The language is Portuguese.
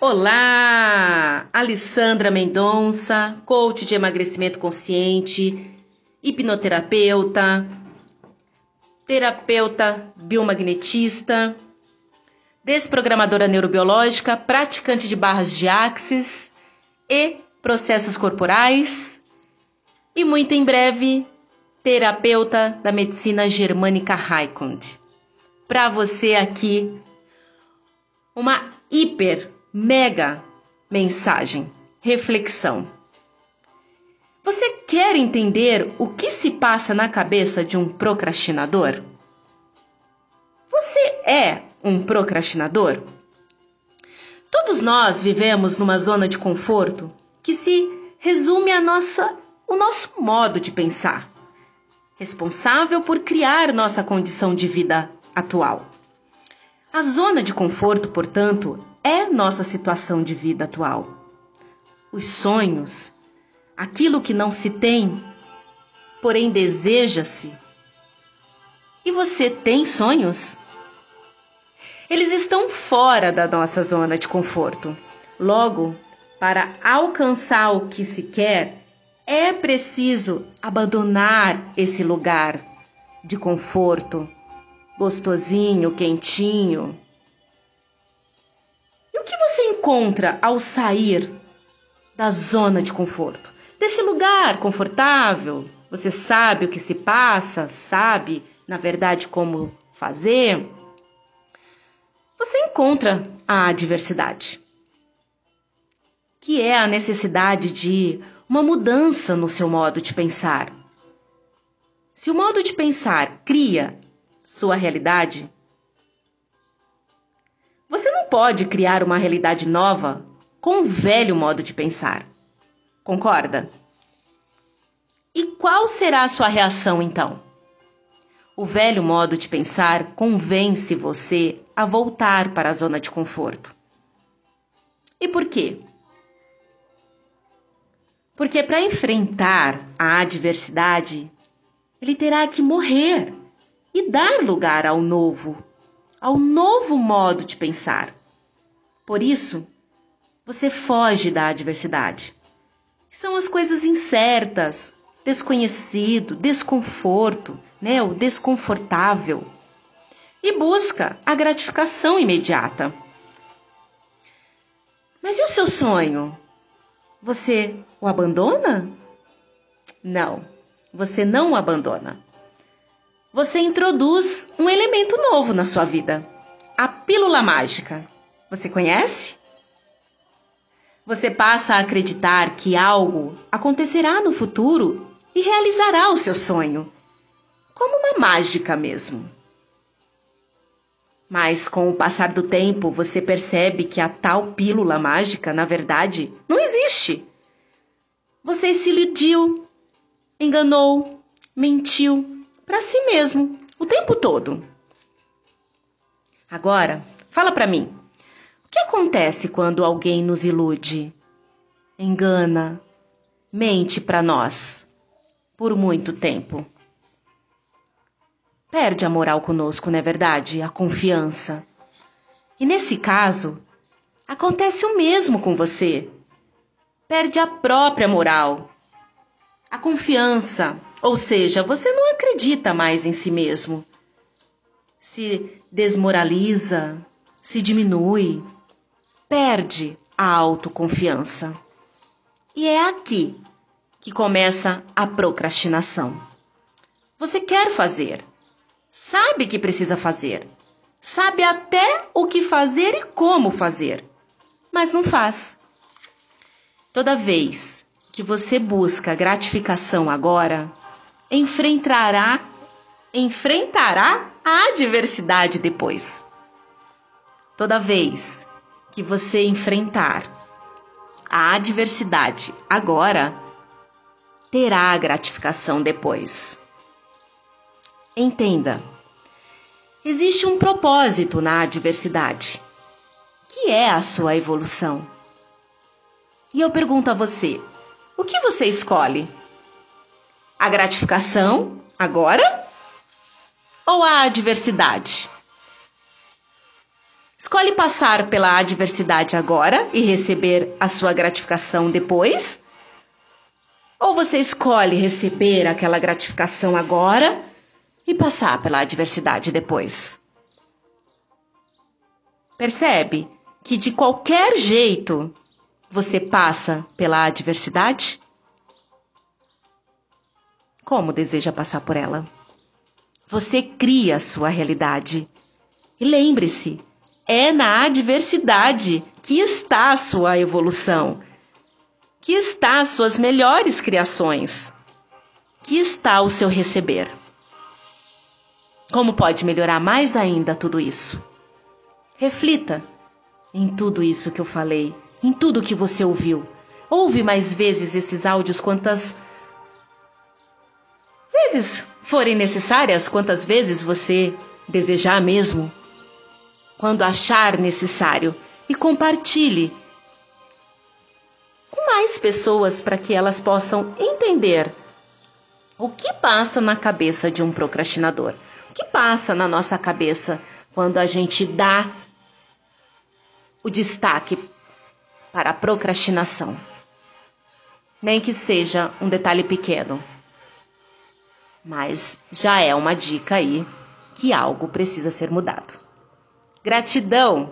Olá! Alessandra Mendonça, coach de emagrecimento consciente, hipnoterapeuta, terapeuta biomagnetista, desprogramadora neurobiológica, praticante de barras de axis e processos corporais e muito em breve terapeuta da medicina germânica Raikund. Para você aqui uma hiper mega mensagem, reflexão. Você quer entender o que se passa na cabeça de um procrastinador? Você é um procrastinador? Todos nós vivemos numa zona de conforto que se resume a nossa, o nosso modo de pensar, responsável por criar nossa condição de vida atual. A zona de conforto, portanto, é nossa situação de vida atual. Os sonhos, aquilo que não se tem, porém deseja-se. E você tem sonhos? Eles estão fora da nossa zona de conforto. Logo, para alcançar o que se quer, é preciso abandonar esse lugar de conforto gostosinho, quentinho. Encontra ao sair da zona de conforto? Desse lugar confortável? Você sabe o que se passa, sabe, na verdade, como fazer? Você encontra a adversidade, que é a necessidade de uma mudança no seu modo de pensar. Se o modo de pensar cria sua realidade? Pode criar uma realidade nova com um velho modo de pensar. Concorda? E qual será a sua reação então? O velho modo de pensar convence você a voltar para a zona de conforto. E por quê? Porque para enfrentar a adversidade, ele terá que morrer e dar lugar ao novo, ao novo modo de pensar. Por isso, você foge da adversidade. São as coisas incertas, desconhecido, desconforto, né, o desconfortável. E busca a gratificação imediata. Mas e o seu sonho? Você o abandona? Não, você não o abandona você introduz um elemento novo na sua vida: a pílula mágica. Você conhece? Você passa a acreditar que algo acontecerá no futuro e realizará o seu sonho, como uma mágica mesmo. Mas com o passar do tempo, você percebe que a tal pílula mágica, na verdade, não existe. Você se iludiu, enganou, mentiu para si mesmo o tempo todo. Agora, fala para mim. Que acontece quando alguém nos ilude, engana, mente para nós por muito tempo? Perde a moral conosco, não é verdade? A confiança. E nesse caso, acontece o mesmo com você. Perde a própria moral, a confiança, ou seja, você não acredita mais em si mesmo. Se desmoraliza, se diminui, perde a autoconfiança. E é aqui que começa a procrastinação. Você quer fazer, sabe que precisa fazer, sabe até o que fazer e como fazer, mas não faz. Toda vez que você busca gratificação agora, enfrentará enfrentará a adversidade depois. Toda vez que você enfrentar a adversidade agora, terá a gratificação depois. Entenda. Existe um propósito na adversidade, que é a sua evolução. E eu pergunto a você: o que você escolhe? A gratificação agora ou a adversidade? Escolhe passar pela adversidade agora e receber a sua gratificação depois? Ou você escolhe receber aquela gratificação agora e passar pela adversidade depois? Percebe que de qualquer jeito você passa pela adversidade? Como deseja passar por ela? Você cria a sua realidade. E lembre-se, é na adversidade que está a sua evolução, que está as suas melhores criações, que está o seu receber. Como pode melhorar mais ainda tudo isso? Reflita em tudo isso que eu falei, em tudo que você ouviu. Ouve mais vezes esses áudios quantas vezes forem necessárias, quantas vezes você desejar mesmo. Quando achar necessário e compartilhe com mais pessoas para que elas possam entender o que passa na cabeça de um procrastinador. O que passa na nossa cabeça quando a gente dá o destaque para a procrastinação. Nem que seja um detalhe pequeno. Mas já é uma dica aí que algo precisa ser mudado. Gratidão